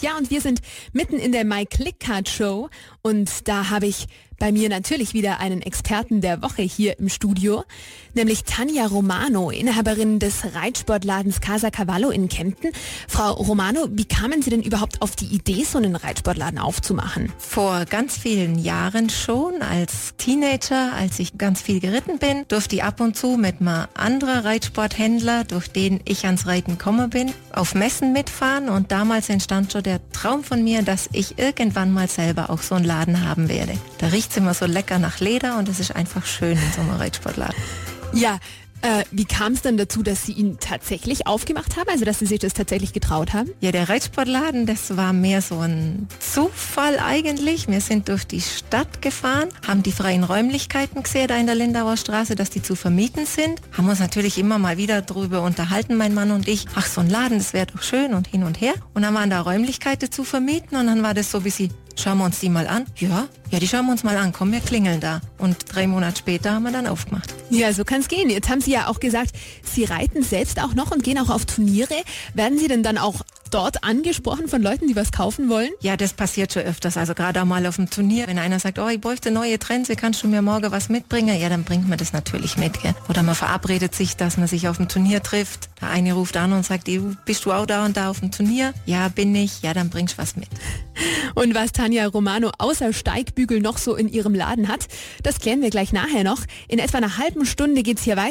Ja, und wir sind mitten in der My Click Card Show und da habe ich bei mir natürlich wieder einen Experten der Woche hier im Studio, nämlich Tanja Romano, Inhaberin des Reitsportladens Casa Cavallo in Kempten. Frau Romano, wie kamen Sie denn überhaupt auf die Idee, so einen Reitsportladen aufzumachen? Vor ganz vielen Jahren schon, als Teenager, als ich ganz viel geritten bin, durfte ich ab und zu mit mal anderer Reitsporthändler, durch den ich ans Reiten komme bin, auf Messen mitfahren und damals entstand schon der Traum von mir, dass ich irgendwann mal selber auch so einen Laden haben werde. Da riecht es immer so lecker nach Leder und es ist einfach schön in so einem Reitsportladen. Ja, äh, wie kam es denn dazu, dass Sie ihn tatsächlich aufgemacht haben, also dass Sie sich das tatsächlich getraut haben? Ja, der Reitsportladen, das war mehr so ein Zufall eigentlich. Wir sind durch die Stadt gefahren, haben die freien Räumlichkeiten gesehen da in der Lindauer Straße, dass die zu vermieten sind. Haben uns natürlich immer mal wieder darüber unterhalten, mein Mann und ich. Ach, so ein Laden, das wäre doch schön und hin und her. Und dann waren da Räumlichkeiten zu vermieten und dann war das so wie sie Schauen wir uns die mal an? Ja, ja, die schauen wir uns mal an. Komm, wir klingeln da. Und drei Monate später haben wir dann aufgemacht. Ja, so kann es gehen. Jetzt haben Sie ja auch gesagt, Sie reiten selbst auch noch und gehen auch auf Turniere. Werden Sie denn dann auch dort angesprochen von Leuten, die was kaufen wollen? Ja, das passiert schon öfters. Also gerade auch mal auf dem Turnier, wenn einer sagt, oh, ich bräuchte neue Trends, kannst du mir morgen was mitbringen? Ja, dann bringt man das natürlich mit. Gell? Oder man verabredet sich, dass man sich auf dem Turnier trifft. Der eine ruft an und sagt, bist du auch da und da auf dem Turnier? Ja, bin ich. Ja, dann bringst du was mit. Und was Tanja Romano außer Steigbügel noch so in ihrem Laden hat, das klären wir gleich nachher noch. In etwa einer halben Stunde geht es hier weiter.